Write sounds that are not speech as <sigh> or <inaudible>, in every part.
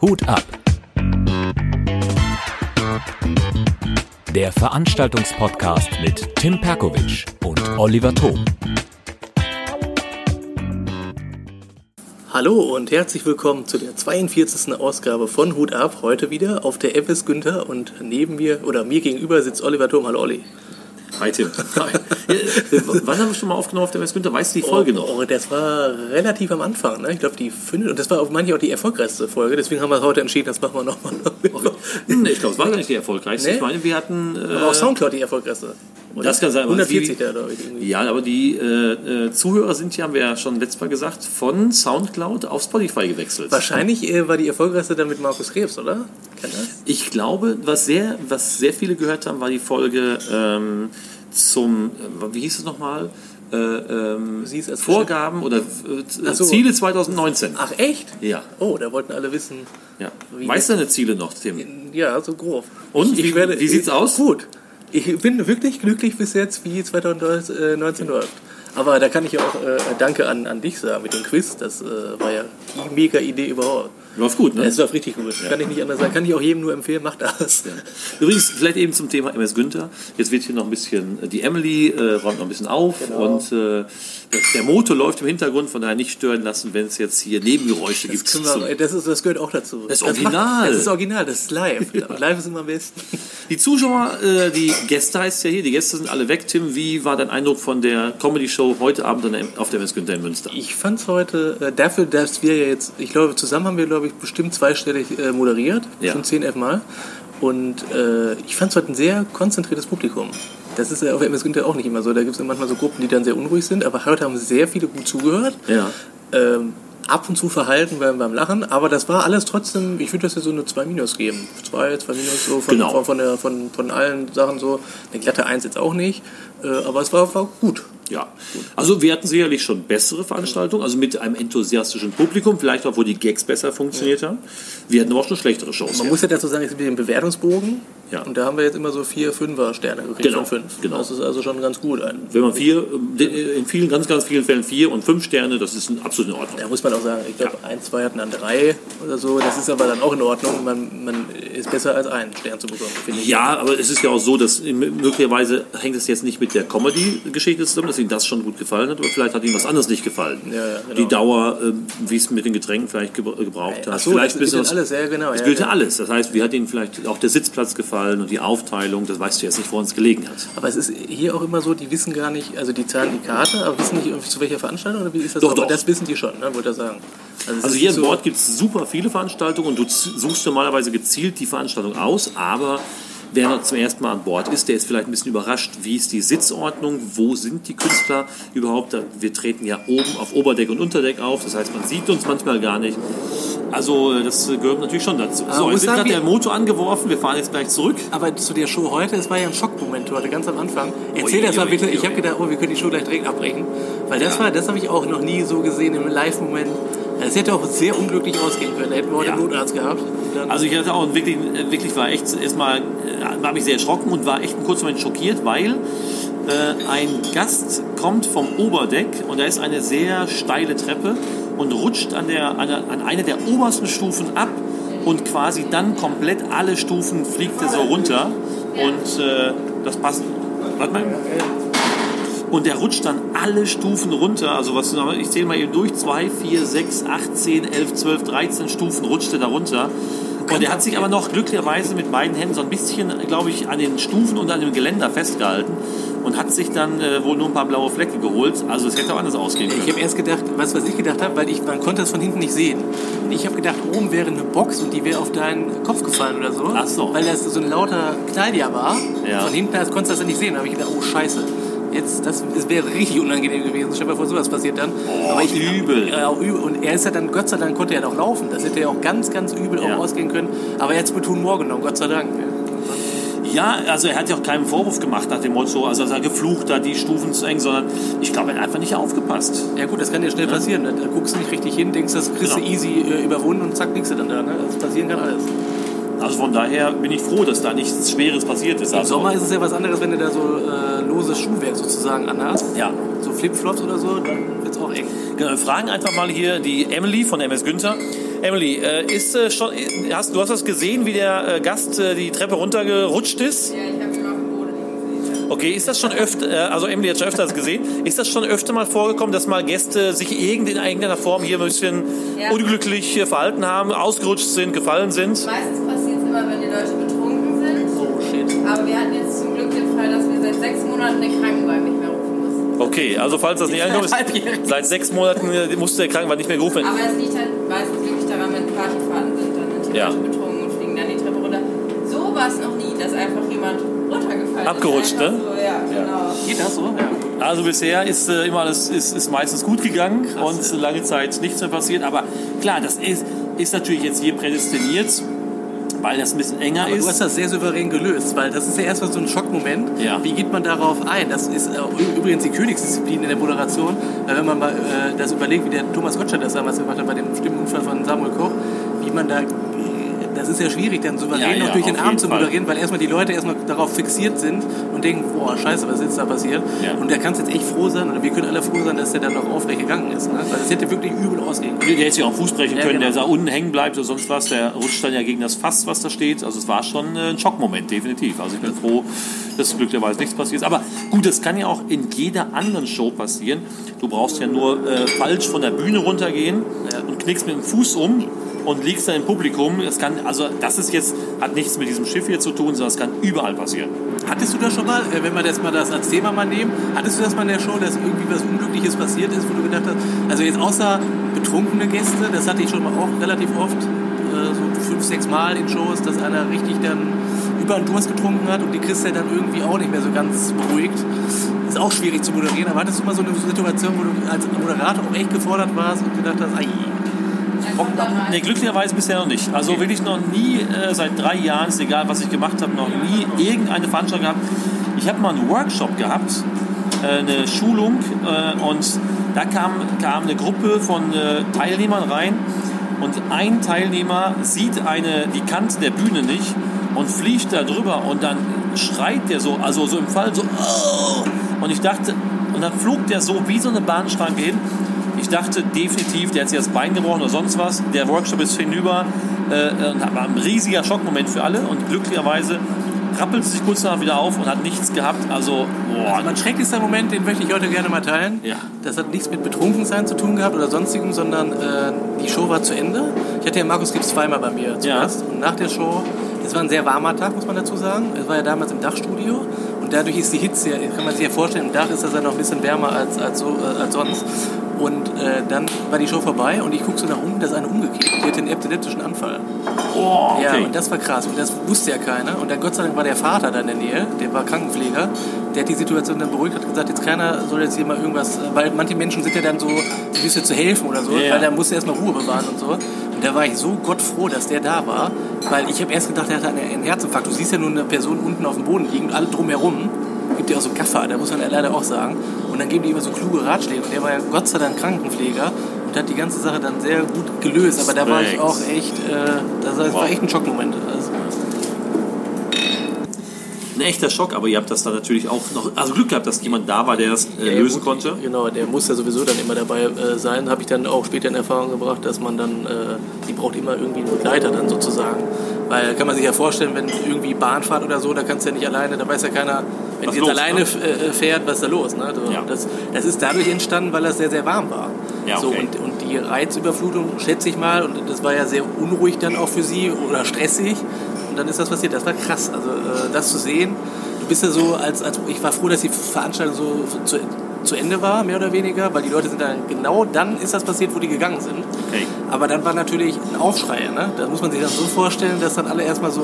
Hut ab. Der Veranstaltungspodcast mit Tim Perkovic und Oliver Thom. Hallo und herzlich willkommen zu der 42. Ausgabe von Hut ab. Heute wieder auf der FS Günther und neben mir oder mir gegenüber sitzt Oliver Thom. Hallo Olli. Hi. Wann haben wir schon mal aufgenommen auf der West Günther? Weißt du die Folge oh, noch? Oh, das war relativ am Anfang. Ne? Ich glaube, die fünfte. Und das war auch manchmal auch die erfolgreichste Folge. Deswegen haben wir heute entschieden, das machen wir nochmal. nee, ich glaube, es war gar nicht die erfolgreichste. Nee? Ich meine, wir hatten. Äh, Aber auch Soundcloud die erfolgreichste. Oder? Das kann sein. aber 140 die, ich. Irgendwie. Ja, aber die äh, äh, Zuhörer sind ja, haben wir ja schon letztes Mal gesagt, von Soundcloud auf Spotify gewechselt. Wahrscheinlich äh, war die erfolgreichste dann mit Markus Krebs, oder? Ich glaube, was sehr, was sehr viele gehört haben, war die Folge ähm, zum, äh, wie hieß es nochmal? Äh, ähm, Sie ist als Vorgaben oder äh, so. Ziele 2019. Ach, echt? Ja. Oh, da wollten alle wissen. ja. Wie- Weißt du deine Ziele noch, Tim? Ja, so grob. Und? Ich, Wie- ich werde, wie sieht's aus? Gut. Ich bin wirklich glücklich bis jetzt, wie 2019 läuft. Aber da kann ich ja auch äh, Danke an, an dich sagen mit dem Quiz. Das äh, war ja die mega Idee überhaupt. Läuft gut, ne? Es läuft richtig gut. Kann ich nicht anders sagen. Kann ich auch jedem nur empfehlen, macht das. Übrigens, vielleicht eben zum Thema MS Günther. Jetzt wird hier noch ein bisschen, die Emily äh, räumt noch ein bisschen auf Genau. und äh, das, der Motor läuft im Hintergrund, von daher nicht stören lassen, wenn es jetzt hier Nebengeräusche Das, gibt. wir, das, ist, das gehört auch dazu. Das ist macht- original. Das ist original, das ist live. <laughs> Live ist immer am besten. Die Zuschauer, äh, die Gäste heißt ja hier, die Gäste sind alle weg. Tim, wie war dein Eindruck von der Comedy-Show heute Abend auf der MS Günther in Münster? Ich fand es heute, äh, dafür, dass wir ja jetzt, ich glaube, zusammen haben wir, glaube ich, bestimmt zweistellig äh, moderiert, Ja. schon 10, 11 Mal. Und äh, ich fand es heute ein sehr konzentriertes Publikum. Das ist ja auf MS Günther auch nicht immer so. Da gibt es ja manchmal so Gruppen, die dann sehr unruhig sind. Aber heute haben sehr viele gut zugehört. Ja. Ähm, ab und zu verhalten beim, beim Lachen. Aber das war alles trotzdem, ich würde das ja so eine 2 Minus geben. 2, 2 Minus so von, Genau. von, von, der, von, von allen Sachen so. Eine glatte 1 jetzt auch nicht. Äh, aber es war, war gut. Ja, also wir hatten sicherlich schon bessere Veranstaltungen, also mit einem enthusiastischen Publikum, vielleicht auch, wo die Gags besser funktioniert haben. Wir hatten aber auch schon schlechtere Shows. Man ja. muss ja dazu sagen, es gibt den Bewertungsbogen. Ja. Und da haben wir jetzt immer so vier Fünfer-Sterne gekriegt Genau, von fünf. genau. Das ist also schon ganz gut. Ein, Wenn man vier, äh, in vielen, ganz, ganz vielen Fällen vier und fünf Sterne, das ist absolut in Ordnung. da muss man auch sagen, ich glaube, ein, zwei hatten dann drei oder so. Das ist aber dann auch in Ordnung. Man, man ist besser als einen Stern zu bekommen, finde ich. Ja, aber es ist ja auch so, dass möglicherweise hängt es jetzt nicht mit der Comedy-Geschichte zusammen, dass ihm das schon gut gefallen hat, aber vielleicht hat ihm was anderes nicht gefallen. Ja, ja, genau. Die Dauer, äh, wie es mit den Getränken vielleicht gebra- gebraucht hat. Ach so, vielleicht das gilt was- alles, ja, genau. Ja, gilt ja ja. alles. Das heißt, wie hat Ihnen vielleicht auch der Sitzplatz gefallen und die Aufteilung, das weißt du jetzt nicht, wo uns gelegen hat. Aber es ist hier auch immer so, die wissen gar nicht, also die zahlen die Karte, aber wissen nicht, irgendwie zu welcher Veranstaltung oder wie ist das? Doch, aber doch. das wissen die schon, ne, wollte ich sagen. Also ist hier im so- Bord gibt es super viele Veranstaltungen und du suchst normalerweise gezielt die Veranstaltung aus, aber wer noch zum ersten Mal an Bord ist, der ist vielleicht ein bisschen überrascht, wie ist die Sitzordnung, wo sind die Künstler überhaupt. Wir treten ja oben auf Oberdeck und Unterdeck auf, das heißt, man sieht uns manchmal gar nicht. Also äh, das gehört natürlich schon dazu. Aber So, jetzt gerade wir- der Motor angeworfen, wir fahren jetzt gleich zurück. Aber zu der Show heute, es war ja ein Schockmoment heute, ganz am Anfang. Erzähl das mal bitte. Ich habe gedacht, oh, wir können die Show gleich direkt abbrechen. Weil das war, das habe ich auch noch nie so gesehen im Live-Moment. Es hätte auch sehr unglücklich ausgehen können. Da hätten wir heute Ja. einen Notarzt gehabt. Also ich hatte auch wirklich, äh, wirklich war echt erstmal, äh, war mich sehr erschrocken und war echt einen kurzen Moment schockiert, weil äh, ein Gast kommt vom Oberdeck und da ist eine sehr steile Treppe und rutscht an, der, an, der, an eine der obersten Stufen ab und quasi dann komplett alle Stufen fliegt er so runter und äh, das passt. Warte mal. Und der rutscht dann alle Stufen runter. Also was ich zähle mal eben durch. 2, 4, 6, 8, 10, 11, 12, 13 Stufen rutschte da runter. Und er hat sich aber noch glücklicherweise mit beiden Händen so ein bisschen, glaube ich, an den Stufen und an dem Geländer festgehalten und hat sich dann äh, wohl nur ein paar blaue Flecke geholt. Also es hätte auch anders ausgehen ich können. habe erst gedacht, was, was ich gedacht habe, weil ich, man konnte das von hinten nicht sehen. Ich habe gedacht, oben wäre eine Box und die wäre auf deinen Kopf gefallen oder so. Ach so. Weil das so ein lauter war. Ja. Von hinten konntest du das nicht sehen. Da habe ich gedacht, oh Scheiße. Jetzt, das, das wäre richtig unangenehm gewesen. Stell dir mal vor, sowas passiert dann. Oh, übel. Ja, auch übel. Und er ist ja dann, Gott sei Dank, konnte er noch laufen. Das hätte ja auch ganz, ganz übel Ja. auch ausgehen können. Aber er hat es mit Humor genommen, Gott sei Dank. Ja, also er hat ja auch keinen Vorwurf gemacht nach dem Motto, also er hat geflucht, da die Stufen zu eng, sondern ich glaube, er hat einfach nicht aufgepasst. Ja gut, das kann ja schnell passieren. Ne? Da guckst du nicht richtig hin, denkst, das kriegst du Genau. easy äh, überwunden und zack, liegst du dann da. Ne? Das passieren kann alles. Also von daher bin ich froh, dass da nichts Schweres passiert ist. Im Also, Sommer ist es ja was anderes, wenn du da so äh, loses Schuhwerk sozusagen anhast. Ja. So Flipflops oder so, dann wird es auch eng. Genau, wir fragen einfach mal hier die Emily von MS Günther. Emily, äh, ist äh, schon, äh, hast, du hast das gesehen, wie der äh, Gast äh, die Treppe runtergerutscht ist? Ja, ich habe ihn auf dem Boden gesehen. Okay, ist das schon öfter, also Emily hat schon öfters gesehen, ist das schon öfter mal vorgekommen, dass mal Gäste sich irgend in irgendeiner Form hier ein bisschen Ja. unglücklich verhalten haben, ausgerutscht sind, gefallen sind? Meistens Leute betrunken sind. Oh shit. Aber wir hatten jetzt zum Glück den Fall, dass wir seit sechs Monaten den Krankenwagen nicht mehr rufen mussten. Okay, also falls das nicht angekommen ist, seit sechs Monaten musste der Krankenwagen nicht mehr gerufen werden. Aber es liegt halt meistens wirklich daran, wenn Partyfahrten sind, dann sind die Ja. Leute betrunken und fliegen dann die Treppe runter. So war es noch nie, dass einfach jemand runtergefallen Abgerutscht, ist. Einfach ne? So, ja, genau. Geht das so? Ja. Also bisher ist äh, immer alles ist, ist meistens gut gegangen und lange Zeit nichts mehr passiert. Aber klar, das ist, ist natürlich jetzt hier prädestiniert, weil das ein bisschen enger Aber ist. du hast das sehr souverän gelöst, weil das ist ja erstmal so ein Schockmoment. Ja. Wie geht man darauf ein? Das ist äh, übrigens die Königsdisziplin in der Moderation. Weil wenn man mal äh, das überlegt, wie der Thomas Gottschalk das damals gemacht hat bei dem Stimmenunfall von Samuel Koch, wie man da. Das ist ja schwierig, dann souverän Ja, ja, noch durch den jeden zu moderieren, weil erstmal die Leute erstmal darauf fixiert sind und denken, boah, scheiße, was ist jetzt da passiert? Ja. Und da kannst jetzt echt froh sein, oder wir können alle froh sein, dass der dann noch aufrecht gegangen ist. Ne? Weil das hätte wirklich übel ausgehen können. Der hätte sich auch Fuß brechen können, genau. der da unten hängen bleibt oder sonst was. Der rutscht dann ja gegen das Fass, was da steht. Also es war schon äh, ein Schockmoment, definitiv. Also ich bin froh, dass glücklicherweise nichts passiert ist. Aber gut, das kann ja auch in jeder anderen Show passieren. Du brauchst ja nur äh, falsch von der Bühne runtergehen und knickst mit dem Fuß um und liegst dann im Publikum. Das kann, also das ist jetzt, hat nichts mit diesem Schiff hier zu tun, sondern es kann überall passieren. Hattest du das schon mal, äh, wenn wir das mal das als Thema mal nehmen, hattest du das mal in der Show, dass irgendwie was Unglückliches passiert ist, wo du gedacht hast, also jetzt außer betrunkene Gäste, das hatte ich schon mal auch relativ oft, äh, so fünf, sechs Mal in Shows, dass einer richtig dann über den Durst getrunken hat und die du dann irgendwie auch nicht mehr so ganz beruhigt. Ist auch schwierig zu moderieren, aber hattest du mal so eine Situation, wo du als Moderator auch echt gefordert warst und gedacht hast, ai, Mal Nee, glücklicherweise bisher noch nicht. Also wirklich noch nie, äh, seit drei Jahren, ist egal was ich gemacht habe, noch nie irgendeine Veranstaltung gehabt. Ich habe mal einen Workshop gehabt, äh, eine Schulung äh, und da kam, kam eine Gruppe von äh, Teilnehmern rein und ein Teilnehmer sieht eine, die Kante der Bühne nicht und fliegt da drüber und dann schreit der so, also so im Fall so, oh! und ich dachte, und dann flog der so wie so eine Bahnschranke hin. Ich dachte definitiv, der hat sich das Bein gebrochen oder sonst was. Der Workshop ist hinüber äh, und war ein riesiger Schockmoment für alle und glücklicherweise rappelt sich kurz danach wieder auf und hat nichts gehabt. Also, boah, Also mein schrecklichster Moment, den möchte ich heute gerne mal teilen. Ja. Das hat nichts mit Betrunkensein zu tun gehabt oder sonstigem, sondern äh, die Show war zu Ende. Ich hatte ja Markus Gibbs zweimal bei mir zu Ja. Gast. Und nach der Show, es war ein sehr warmer Tag, muss man dazu sagen. Es war ja damals im Dachstudio. Dadurch ist die Hitze, ja- kann man sich ja vorstellen, im Dach ist das ja noch ein bisschen wärmer als, als, so, äh, als sonst. Und äh, dann war die Show vorbei und ich gucke so nach unten, da ist eine umgekehrt. Die hatte einen epileptischen Anfall. oh, Ja, okay. und das war krass. Und das wusste ja keiner. Und dann Gott sei Dank war der Vater da in der Nähe, der war Krankenpfleger. Der hat die Situation dann beruhigt, hat gesagt, jetzt keiner soll jetzt hier mal irgendwas, weil manche Menschen sind ja dann so, ein bisschen zu helfen oder so, Ja, ja. weil da musste erstmal Ruhe bewahren und so. Und da war ich so gottfroh, dass der da war, weil ich habe erst gedacht, er hatte einen Herzinfarkt. Du siehst ja nur eine Person unten auf dem Boden liegen und alle drumherum. Gibt ja auch so Gaffer, da muss man ja leider auch sagen. Und dann geben die immer so kluge Ratschläge. Und der war ja Gott sei Dank Krankenpfleger und hat die ganze Sache dann sehr gut gelöst. Aber da war ich auch echt, äh, das war echt ein Schockmoment. Also, Ein echter Schock, aber ihr habt das dann natürlich auch noch, also Glück gehabt, dass jemand da war, der das äh, Ja, lösen gut, konnte. Genau, der muss ja sowieso dann immer dabei äh, sein. Habe ich dann auch später in Erfahrung gebracht, dass man dann, äh, die braucht immer irgendwie einen Begleiter dann sozusagen. Weil kann man sich ja vorstellen, wenn irgendwie Bahn fahrt oder so, da kannst du ja nicht alleine, da weiß ja keiner, wenn Was du jetzt los, alleine ne? äh, fährt, was ist da los. Ne? So, Ja. das, das ist dadurch entstanden, weil das sehr, sehr warm war. Ja, so, okay. und, und die Reizüberflutung, schätze ich mal, und das war ja sehr unruhig dann auch für sie oder stressig. Und dann ist das passiert. Das war krass. Also äh, das zu sehen, du bist ja so, als, als ich war froh, dass die Veranstaltung so zu, zu Ende war, mehr oder weniger, weil die Leute sind dann, genau dann ist das passiert, wo die gegangen sind. Okay. Aber dann war natürlich ein Aufschrei. Ne? Da muss man sich dann so vorstellen, dass dann alle erstmal so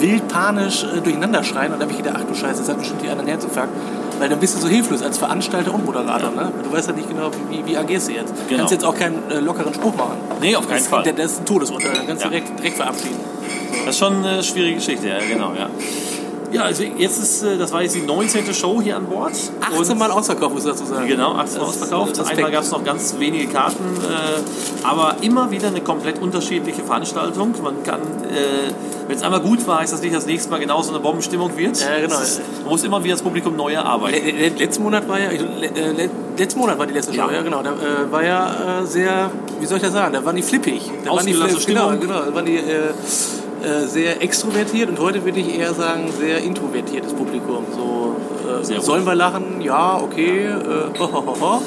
wild panisch äh, durcheinander schreien. Und dann habe ich gedacht, ach du Scheiße, das hat bestimmt die anderen Herzinfarkt. Weil dann bist du so hilflos als Veranstalter und Moderator. Ne? Du weißt ja nicht genau, wie, wie agierst du jetzt. Du Genau. kannst jetzt auch keinen äh, lockeren Spruch machen. Nee, auf keinen das, Fall. Das, das ist ein Todesurteil. Dann kannst Ja. du direkt, direkt verabschieden. Das ist schon eine schwierige Geschichte, ja, genau, ja. Ja, also jetzt ist, äh, das war jetzt die 19. Show hier an Bord. 18 Mal ausverkauft, muss ich dazu sagen. Genau, 18 Mal Das ausverkauft. Einmal gab es noch ganz wenige Karten, äh, aber immer wieder eine komplett unterschiedliche Veranstaltung. Man kann, äh, wenn es einmal gut war, heißt das nicht, dass nächstes Mal genauso eine Bombenstimmung wird. Ja, genau. Ist, man muss immer wieder das Publikum neu erarbeiten. Le- le- Letzten Monat war ja, le- letzten Monat war die letzte Show, Ja. ja, genau. Da war ja sehr, wie soll ich das sagen, da waren die flippig. Da waren die genau, genau, da waren die äh, sehr extrovertiert und heute würde ich eher sagen, sehr introvertiertes Publikum. So, äh, sollen wir lachen? Ja, okay. Äh, <laughs> ho, ho, ho, ho.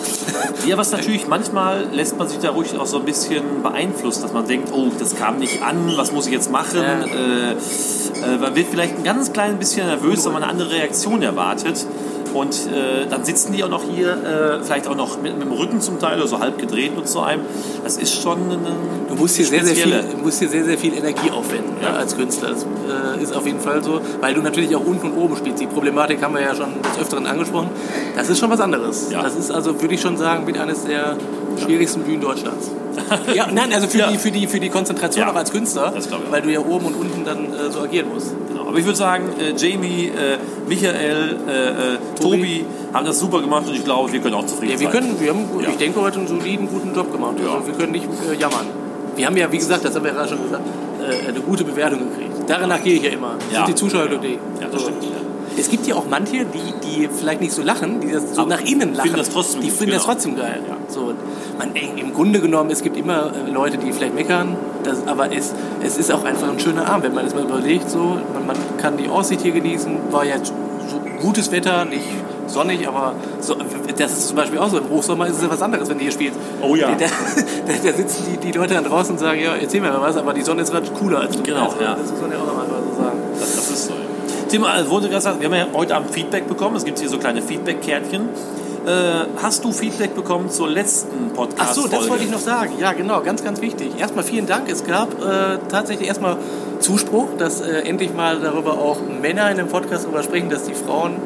Ja, was natürlich manchmal lässt man sich da ruhig auch so ein bisschen beeinflusst, dass man denkt, oh, das kam nicht an, was muss ich jetzt machen? Ja. Äh, äh, man wird vielleicht ein ganz klein bisschen nervös, wenn man eine andere Reaktion erwartet. Und äh, dann sitzen die auch noch hier, äh, vielleicht auch noch mit, mit dem Rücken zum Teil oder so halb gedreht und zu einem. Das ist schon eine Du musst hier sehr, sehr viel, musst hier sehr, sehr viel Energie aufwenden Ja. ne, als Künstler. Das äh, ist auf jeden Fall so, weil du natürlich auch unten und oben spielst. Die Problematik haben wir ja schon des Öfteren angesprochen. Das ist schon was anderes. Ja. Das ist also, würde ich schon sagen, mit eines der schwierigsten Bühnen Deutschlands. <laughs> ja, nein, also für, Ja. die, für, die, für die Konzentration Ja. auch als Künstler, Das auch. weil du ja oben und unten dann äh, so agieren musst. Genau. Aber ich würde sagen, äh, Jamie, äh, Michael, äh, äh, Tobi haben das super gemacht und ich glaube, wir können auch zufrieden Ja, wir sein. können, wir haben, Ja. ich denke, heute einen soliden, guten Job gemacht. Ja. Also wir können nicht äh, jammern. Wir haben ja, wie gesagt, das haben wir ja gerade schon gesagt, eine gute Bewertung gekriegt. Danach gehe ich ja immer. Ja. Sind die Zuschauer glücklich? Ja, das stimmt. Ja. Es gibt ja auch manche, die, die vielleicht nicht so lachen, die das so Aber nach innen lachen. finden das trotzdem die finden das genau. trotzdem geil. Ja. So, man, ey, Im Grunde genommen, es gibt immer äh, Leute, die vielleicht meckern, das, aber es, es ist auch einfach ein schöner Abend, wenn man es mal überlegt. So, man, man kann die Aussicht hier genießen, war jetzt so gutes Wetter, nicht sonnig, aber so, das ist zum Beispiel auch so. Im Hochsommer ist es was anderes, wenn du hier spielst. Oh ja. <laughs> Da, da, da sitzen die, die Leute dann draußen und sagen, ja, erzähl mir mal was, aber die Sonne ist gerade cooler als du. Genau, also, ja. Das muss man ja auch nochmal so sagen. Das, das ist so. ja. Thema, also wurde gesagt, wir haben ja heute Abend Feedback bekommen. Es gibt hier so kleine Feedback-Kärtchen. Äh, hast du Feedback bekommen zur letzten Ach Podcast-Folge? so, das wollte ich noch sagen. Ja, genau, ganz, ganz wichtig. Erstmal vielen Dank. Es gab äh, tatsächlich erstmal Zuspruch, dass äh, endlich mal darüber auch Männer in dem Podcast darüber sprechen, dass die Frauen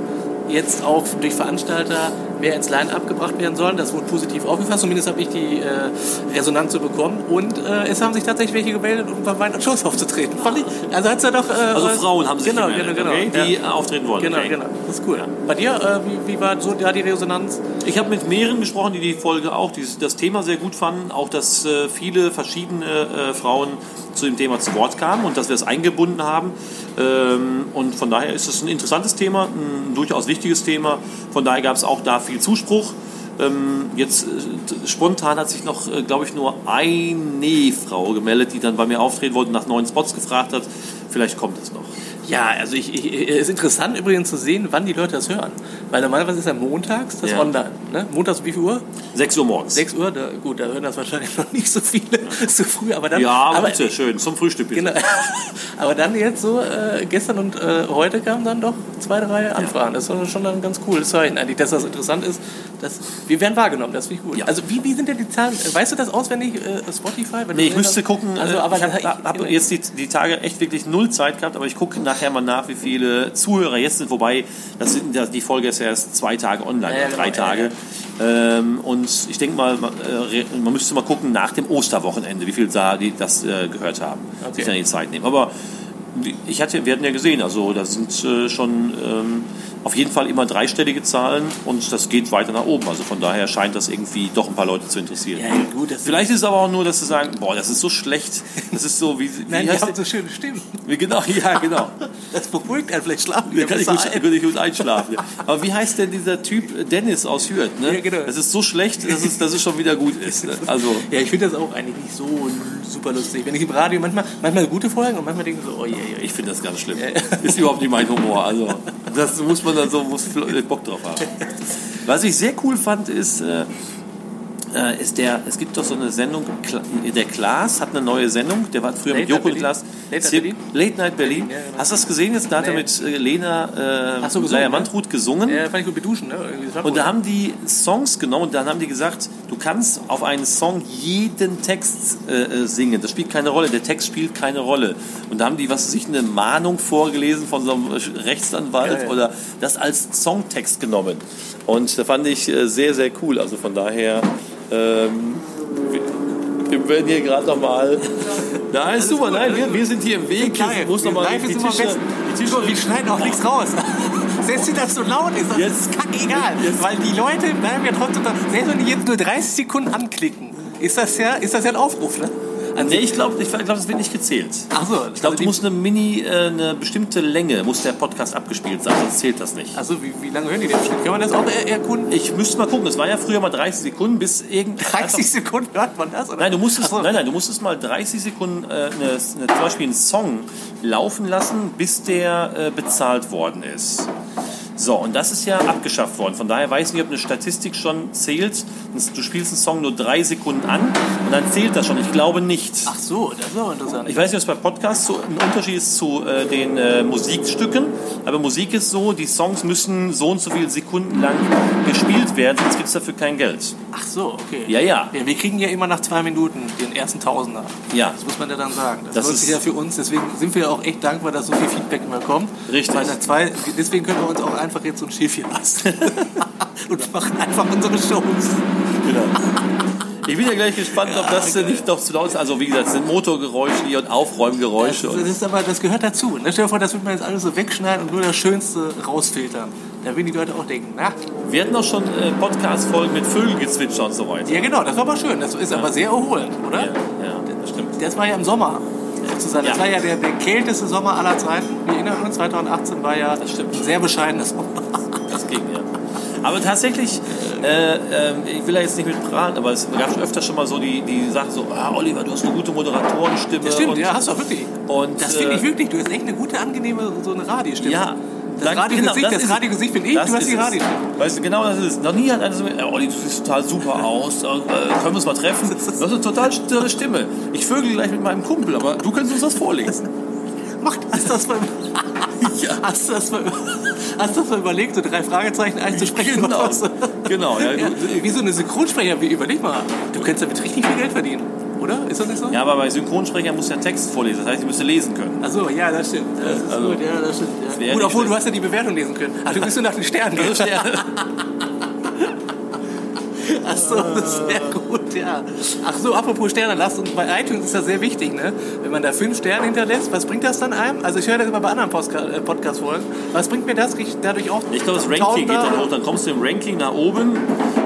jetzt auch durch Veranstalter mehr ins Line-Up gebracht werden sollen. Das wurde positiv aufgefasst. Zumindest habe ich die äh, Resonanz so bekommen. Und äh, es haben sich tatsächlich welche gemeldet, um bei meinen Shows aufzutreten. Fand ich, also hat's ja doch... Äh, Also Frauen haben sich genau, gemeldet, genau, genau, okay, die ja. auftreten wollen. Genau, okay. genau. Das ist cool. Bei dir, äh, wie, wie war so da die Resonanz? Ich habe mit mehreren gesprochen, die die Folge auch dieses, das Thema sehr gut fanden. Auch, dass äh, viele verschiedene äh, Frauen zu dem Thema zu Wort kamen und dass wir es eingebunden haben. Ähm, und von daher ist es ein interessantes Thema, ein durchaus wichtiges Thema. Von daher gab es auch da viel Zuspruch. Ähm, jetzt äh, spontan hat sich noch, äh, glaube ich, nur eine Frau gemeldet, die dann bei mir auftreten wollte und nach neuen Spots gefragt hat. Vielleicht kommt es noch. Ja, also ich, ich, es ist interessant übrigens zu sehen, wann die Leute das hören. Weil normalerweise ist ja montags das Ja. online. Ne? Montags um wie viel Uhr? 6 Uhr morgens. 6 Uhr? Da, gut, da hören das wahrscheinlich <laughs> noch nicht so viele so <laughs> früh. Aber dann, ja, aber aber, bitte, schön. Zum Frühstück bitte. Genau. <laughs> Aber dann jetzt so, äh, gestern und äh, heute kamen dann doch zwei, drei Anfragen. Das ist schon ein ganz cooles Zeichen eigentlich, dass das interessant ist. Dass, wir werden wahrgenommen, das finde ich gut. Ja. Also wie, wie sind denn die Zahlen? Weißt du das auswendig, äh, Spotify? Nee, ich müsste das- gucken. Also, äh, aber ich habe hab jetzt die, die Tage echt wirklich null Zeit gehabt, aber ich gucke nachher mal nach, wie viele Zuhörer jetzt sind. Wobei, das sind, das, die Folge ist ja erst zwei Tage online, Ja, ja, drei genau, Tage. Ähm, und ich denke mal, man, äh, man müsste mal gucken nach dem Osterwochenende, wie viel da die das äh, gehört haben. Okay. Sich dann die Zeit nehmen. Aber ich hatte, wir hatten ja gesehen, also das sind äh, schon ähm, auf jeden Fall immer dreistellige Zahlen und das geht weiter nach oben. Also von daher scheint das irgendwie doch ein paar Leute zu interessieren. Ja, gut, Vielleicht ist es aber auch nur, dass sie sagen, boah, das ist so schlecht. Das ist so wie, wie Nein, die haben so schöne Stimmen. wie genau, ja, genau. <laughs> Das beruhigt einen, vielleicht schlafen wir kann ich, gut, ein. ich gut einschlafen. Ja. Aber wie heißt denn dieser Typ Dennis aus Hürth? Ne? Ja, genau. Das ist so schlecht, dass es, dass es schon wieder gut ist. Ne? Also, Ja, ich finde das auch eigentlich nicht so super lustig. Wenn ich im Radio manchmal, manchmal gute Folgen und manchmal denke ich so, oh je, je, ich finde das ganz schlimm. Ist überhaupt nicht mein Humor. Also, <laughs> das muss man dann so, muss Bock drauf haben. Was ich sehr cool fand, ist, äh, äh, ist der, es gibt doch so eine Sendung, Kla- der Klaas hat eine neue Sendung, der war früher Late mit Joko und Klaas. Late Night Zir- Berlin? Late Night Berlin. Ja, genau. Hast du das gesehen jetzt? Da hat er Nee. mit äh, Lena äh, so, gesungen, Leier-Mandruth gesungen. Ja, fand ich gut beduschen, ne? Und da haben die Songs genommen und dann haben die gesagt, du kannst auf einen Song jeden Text äh, äh, singen. Das spielt keine Rolle, der Text spielt keine Rolle. Und da haben die, was weiß ich, eine Mahnung vorgelesen von so einem Rechtsanwalt Geil. oder das als Songtext genommen. Und da fand ich äh, sehr, sehr cool. Also von daher ähm, Wir werden hier gerade nochmal. <laughs> Nein, ist super, nein, wir, wir sind hier im Weg. Ich muss nochmal die Tische. Die Tische. Wir schneiden auch nichts raus. <laughs> Selbst wenn das so laut ist, das Jetzt- ist kackegal. Weil die Leute bleiben ja trotzdem da. Selbst wenn die jetzt nur 30 Sekunden anklicken, ist das ja, ist das ja ein Aufruf, ne? An Nee, ich glaube, ich glaub, das wird nicht gezählt. Ach so, Ich glaube, du musst eine Mini, äh, eine bestimmte Länge, muss der Podcast abgespielt sein, sonst zählt das nicht. Also, wie, wie lange hören die denn schon? Kann man das auch er erkunden? Ich müsste mal gucken, es war ja früher mal 30 Sekunden, bis irgend... <laughs> 30 Sekunden hört man das? Oder? Nein, du musstest, so. nein, nein, du musstest mal 30 Sekunden äh, eine, eine, zum Beispiel einen Song laufen lassen, bis der äh, bezahlt worden ist. So, und das ist ja abgeschafft worden. Von daher weiß ich nicht, ob eine Statistik schon zählt. Du spielst einen Song nur drei Sekunden an und dann zählt das schon. Ich glaube nicht. Ach so, das ist aber interessant. Ich weiß nicht, ob es bei Podcasts so ein Unterschied ist zu äh, den äh, Musikstücken, aber Musik ist so, die Songs müssen so und so viele Sekunden lang gespielt werden, sonst gibt es dafür kein Geld. Ach so, okay. Ja, ja. ja. Wir kriegen ja immer nach zwei Minuten den ersten Tausender. Ja. Das muss man ja dann sagen. Das, Das lohnt ist- sich ja für uns. Deswegen sind wir ja auch echt dankbar, dass so viel Feedback immer kommt. Richtig. Weil nach zwei, deswegen können wir uns auch einfach jetzt so ein Schiffchen lassen. <laughs> <laughs> Und machen einfach unsere Shows. Genau. Ich bin ja gleich gespannt, ob das äh, nicht doch zu laut ist. Also wie gesagt, es sind Motorgeräusche hier und Aufräumgeräusche. Das, das, ist aber, das gehört dazu. Ne? Stell dir vor, das wird man jetzt alles so wegschneiden und nur das Schönste rausfiltern. Da werden die Leute auch denken, na, wir hatten auch schon äh, Podcast-Folgen mit Vögelgezwitscher und so weiter. ja genau, das war aber schön. Das ist aber sehr erholend, oder? ja, ja, das stimmt. Das war ja im Sommer. Sozusagen. Das Ja. war ja der, der kälteste Sommer aller Zeiten. Wir erinnern uns, 2018 war ja Das stimmt. ein sehr bescheidenes Sommer. Das ging, ja. Aber tatsächlich, äh, äh, ich will da jetzt nicht mit prahlen, aber es gab schon öfter schon mal so die, die Sachen so, ah, Oliver, du hast eine gute Moderatorenstimme. Das stimmt, und, ja, hast du auch wirklich. Und, Das finde ich äh, wirklich. Du hast echt eine gute, angenehme, so eine Radiostimme. Ja. Das Radiogesicht, genau, das Radiogesicht bin ich, das du hast die. Radiostimme. Weißt du, genau das ist es. Noch nie hat einer so, ja, Olli, du siehst total super aus, äh, können wir uns mal treffen? Du hast eine total stirre Stimme. Ich vögel gleich mit meinem Kumpel, aber du kannst uns das vorlesen. Mach, du das mal, hast du das mal, <laughs> hast du das mal überlegt, so drei Fragezeichen einzusprechen? Genau, genau. Ja, Ja, wie so eine Synchronsprecher, wie- überleg mal. Du könntest damit richtig viel Geld verdienen, oder? Ist das nicht so? ja, aber bei Synchronsprecher muss ja Text vorlesen, das heißt, ich müsste lesen können. Achso, ja, das stimmt. Das ist also, gut, ja, das stimmt. Ja. wäre Gut, obwohl du hast ja die Bewertung lesen können. Ach, du bist nur nach den Sternen. <laughs> Sterne. <laughs> Ach so, gut, ja. Ach so, apropos Sterne, lasst uns bei iTunes ist das sehr wichtig, ne? Wenn man da fünf Sterne hinterlässt, was bringt das dann einem? Also ich höre das immer bei anderen äh, Podcast-Folgen. Was bringt mir das? Krieg ich dadurch auch Ich glaube, das Ranking geht dann hoch. Dann kommst du im Ranking nach oben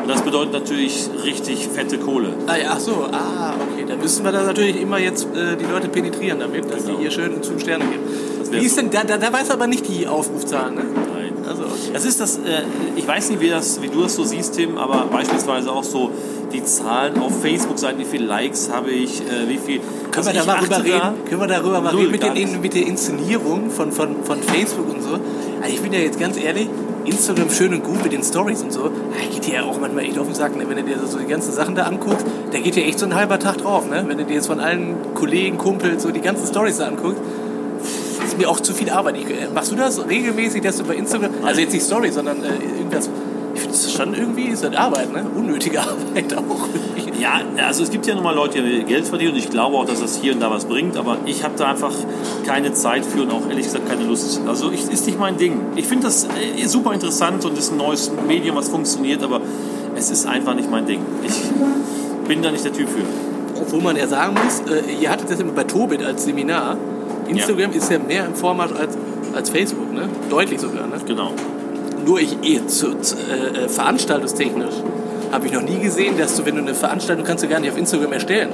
und das bedeutet natürlich richtig fette Kohle. Ah, ja, ach so, ah, okay. Dann müssen wir da natürlich immer jetzt äh, die Leute penetrieren damit, dass Genau. die hier schön fünf Sterne geben. Wie ist so. denn, da, da, da weiß aber nicht die Aufrufzahlen, ne? Nein. Also, okay. Das ist das, äh, ich weiß nicht, wie, das, wie du das so siehst, Tim, aber beispielsweise auch so die Zahlen auf Facebook-Seiten, wie viele Likes habe ich, äh, wie viel. Können Also wir ich darüber reden? da- Können wir darüber mal Null, reden mit, den, mit der Inszenierung von, von, von Facebook und so? Also ich bin ja jetzt ganz ehrlich, Instagram schön und gut mit den Stories und so. Da geht dir ja auch manchmal echt auf den Sack, ne? wenn du dir so die ganzen Sachen da anguckst. Da geht dir echt so ein halber Tag drauf, ne? Wenn du dir jetzt von allen Kollegen, Kumpels so die ganzen Stories da anguckst. ist mir auch zu viel Arbeit. Ich, äh, machst du das regelmäßig, dass du bei Instagram, also jetzt nicht Story, sondern äh, irgendwas, das schon irgendwie, ist das Arbeit, ne? Unnötige <laughs> Arbeit auch. Ja, also es gibt ja nun mal Leute, die Geld verdienen und ich glaube auch, dass das hier und da was bringt, aber ich habe da einfach keine Zeit für und auch ehrlich gesagt keine Lust. Also ich, ist nicht mein Ding. Ich finde das äh, super interessant und ist ein neues Medium, was funktioniert, aber es ist einfach nicht mein Ding. Ich bin da nicht der Typ für. Obwohl man ja sagen muss, äh, ihr hattet das immer bei Tobit als Seminar. Instagram ist ja mehr im Vormarsch als, als Facebook, ne? Deutlich sogar, ne? Genau. Nur ich, eh, zu, zu, äh, äh, veranstaltungstechnisch habe ich noch nie gesehen, dass du, wenn du eine Veranstaltung kannst du gar nicht auf Instagram erstellen.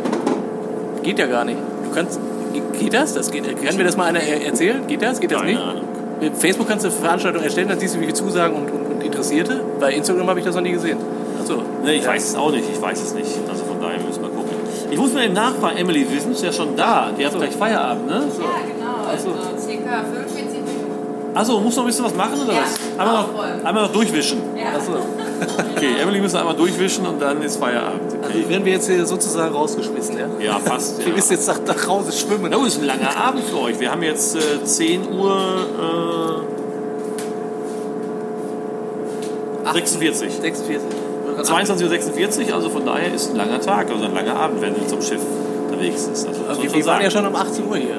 Geht ja gar nicht. Du kannst, ge- geht das? Das geht. Kann mir das mal einer er- erzählen? Geht das? Geht das Keine nicht? Ahnung. Mit Facebook kannst du eine Veranstaltung erstellen, dann siehst du, wie viele Zusagen und, und, und Interessierte. Bei Instagram habe ich das noch nie gesehen. Achso. Nee, ich weiß es auch nicht. Ich weiß es nicht. Also von daher müssen wir gucken. Ich muss mal eben nachfragen, Emily, wir sind ja schon da. Die hat gleich Feierabend, ne? Ja, genau. Also circa 45 Minuten. Achso, muss noch ein bisschen was machen oder Ja, was? Einmal noch, einmal noch durchwischen. Ja. Achso. <laughs> Okay, Emily müssen einmal durchwischen und dann ist Feierabend. Okay. Also werden wir jetzt hier sozusagen rausgeschmissen, ja? Ja, fast. <laughs> Wir Ja. müssen jetzt nach, nach Hause schwimmen. Gut, ist ein langer Abend für euch. Wir haben jetzt äh, 10 Uhr äh, 46. 46. 22.46 Uhr, also von daher ist ein langer Tag, also ein langer Abend, wenn du zum Schiff unterwegs ist. Also, Also wir, wir waren ja schon um 18 Uhr hier.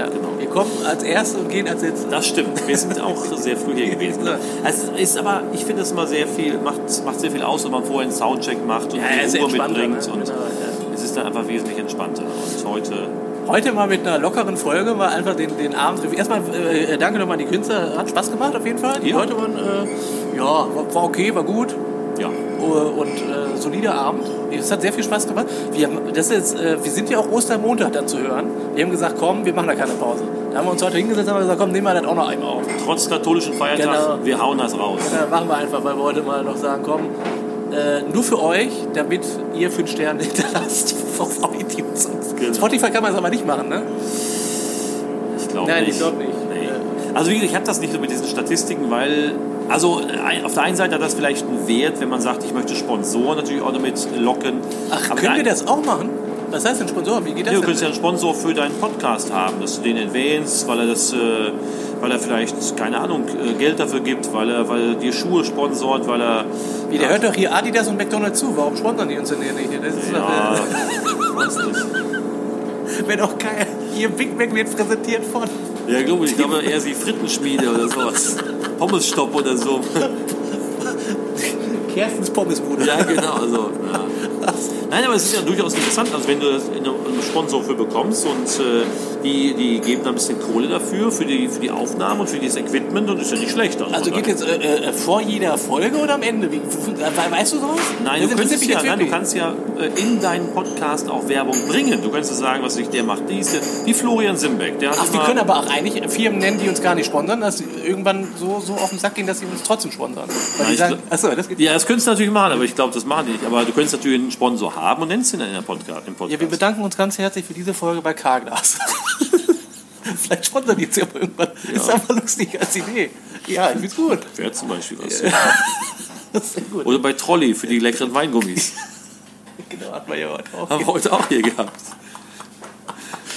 Ja. genau. Wir kommen als Erste und gehen als Letzte. Das stimmt. Wir sind auch sehr früh hier <laughs> gewesen. Es ist aber, ich finde es immer sehr viel, macht, macht sehr viel aus, wenn man vorher einen Soundcheck macht und Ja, die Uhr mitbringt. ne? Und Genau, ja. es ist dann einfach wesentlich entspannter. Und heute, Heute mal mit einer lockeren Folge, mal einfach den, den Abend. Erstmal äh, danke nochmal an die Künstler, hat Spaß gemacht auf jeden Fall. Die Ja. Leute waren, äh, ja, war, war okay, war gut. ja, Äh, Und äh, solider Abend. Es hat sehr viel Spaß gemacht. Wir, haben, das ist äh, wir sind ja auch Ostermontag dann zu hören. Wir haben gesagt, komm, wir machen da keine Pause. Da haben wir uns heute hingesetzt und haben gesagt, komm, nehmen wir das auch noch einmal auf. trotz katholischen Feiertag, Genau. wir hauen das raus. Ja, machen wir einfach, weil wir heute mal noch sagen, komm, äh, nur für euch, damit ihr fünf Sterne <laughs> hinterlasst auf iTunes. Genau. Spotify kann man es aber nicht machen, ne? Ich glaube Nein, nicht. ich glaube nicht. Äh, Also wie gesagt, ich habe das nicht so mit diesen Statistiken, weil, also ein- auf der einen Seite hat das vielleicht einen Wert, wenn man sagt, ich möchte Sponsoren natürlich auch damit locken. Ach, Aber können wir das auch machen? Was heißt denn Sponsor? Wie geht das Ja, du könntest ja einen Sponsor für deinen Podcast haben, dass du den erwähnst, weil er das, äh, weil er vielleicht, keine Ahnung, äh, Geld dafür gibt, weil er, weil er dir Schuhe sponsort, weil er. Wie, der hört doch hier Adidas und McDonalds zu. Warum sponsern die uns denn hier nicht? Das ist Ja, doch, <laughs> weiß nicht. äh, <laughs> wenn auch geil. Hier Big Mac wird präsentiert von Ja, glaube ich, glaube eher die Frittenschmiede oder sowas. Pommesstopp oder so. Kerstens Pommesbude. <laughs> Ja, genau. Also, ja. Nein, aber es ist ja durchaus interessant, also wenn du das einen Sponsor für bekommst und äh, die, die geben da ein bisschen Kohle dafür, für die, für die Aufnahme und für dieses Equipment und ist ja nicht schlecht. Also von geht jetzt äh, äh, vor jeder Folge oder am Ende? Wie, we- weißt du sowas? Nein, Das du, könntest ja, nein, du kannst ja äh, in deinen Podcast auch Werbung bringen. Du könntest ja sagen, was ich, der macht dies, der, wie Florian Simbeck. Der Ach, wir immer- können aber auch eigentlich Firmen nennen, die uns gar nicht sponsern, dass sie irgendwann so, so auf den Sack gehen, dass sie uns trotzdem sponsern. Weil Nein, die sagen, achso, das geht. Ja, das könntest du natürlich machen, aber ich glaube, das machen die nicht. Aber du könntest natürlich einen Sponsor haben und nennst ihn in der Podcast, im Podcast. Ja, wir bedanken uns ganz herzlich für diese Folge bei Carglass. <laughs> Vielleicht sponsern die uns ja mal irgendwann. Ist aber lustig als Idee. Ja, ich find's gut. Wäre zum Beispiel was. <laughs> Das ist sehr gut. Oder bei Trolley für die leckeren Weingummis. <laughs> Genau, hat man ja heute auch. Haben wir heute auch hier gehabt.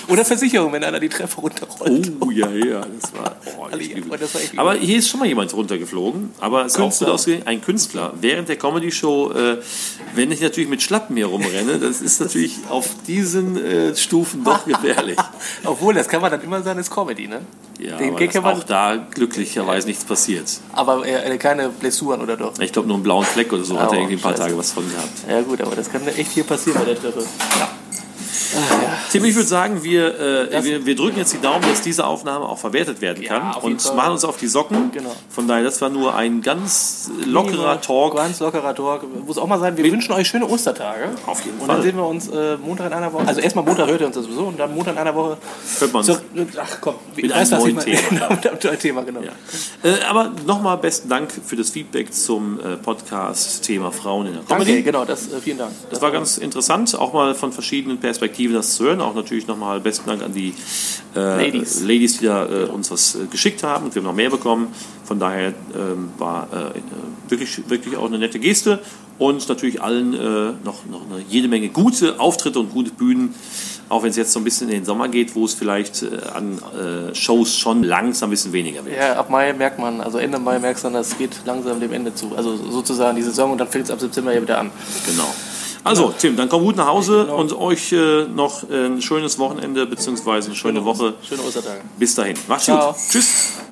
Oder Versicherung, wenn einer die Treppe runterrollt. Oh, ja, ja, das war. <laughs> Oh, oh, das war aber hier ist schon mal jemand runtergeflogen. Aber es ist auch Künstler. gut ausgegangen. Ein Künstler. Während der Comedy-Show, äh, wenn ich natürlich mit Schlappen hier rumrenne, das ist natürlich <laughs> auf diesen äh, Stufen doch <laughs> gefährlich. Obwohl, das kann man dann immer sagen, ist Comedy, ne? Ja, Den aber kann man- auch da glücklicherweise nichts passiert. Aber äh, keine Blessuren oder doch? Ich glaube, nur einen blauen Fleck oder so hat Oh, er irgendwie ein paar scheiße. Tage was von gehabt. Ja gut, aber das kann echt hier passieren bei der Treppe. Tim, ich würde sagen, wir, äh, wir, wir drücken jetzt die Daumen, dass diese Aufnahme auch verwertet werden kann jeden und Fall. machen uns auf die Socken. Genau. Von daher, das war nur ein ganz lockerer Talk. Ganz lockerer Talk. Muss auch mal sein, wir wünschen euch schöne Ostertage. Auf jeden Und Fall. dann sehen wir uns äh, Montag in einer Woche. Also erstmal Montag hört ihr uns das sowieso und dann Montag in einer Woche. Hört man uns. So, ach komm, Mit einem neuen? Thema. <laughs> Genau, mit einem neuen Thema, genau. Ja. Äh, aber nochmal besten Dank für das Feedback zum äh, Podcast Thema Frauen in der Danke, Comedy. genau, das, äh, vielen Dank. Das war ganz interessant, auch mal von verschiedenen Perspektiven das zu hören. Auch natürlich nochmal besten Dank an die äh, Ladies. Ladies, die da äh, uns was äh, geschickt haben. Und wir haben noch mehr bekommen. Von daher ähm, war äh, äh, wirklich, wirklich auch eine nette Geste. Und natürlich allen noch, noch eine jede Menge gute Auftritte und gute Bühnen. Auch wenn es jetzt so ein bisschen in den Sommer geht, wo es vielleicht an Shows schon langsam ein bisschen weniger wird. Ja, ab Mai merkt man, also Ende Mai merkst du dann, das geht langsam dem Ende zu. Also sozusagen die Saison und dann fängt es ab September ja wieder an. Genau. Also, Tim, dann komm gut nach Hause Genau. und euch äh, noch ein schönes Wochenende bzw. eine schöne Woche. Schöne Ostertage. Bis dahin. Macht's Ciao. gut. Tschüss.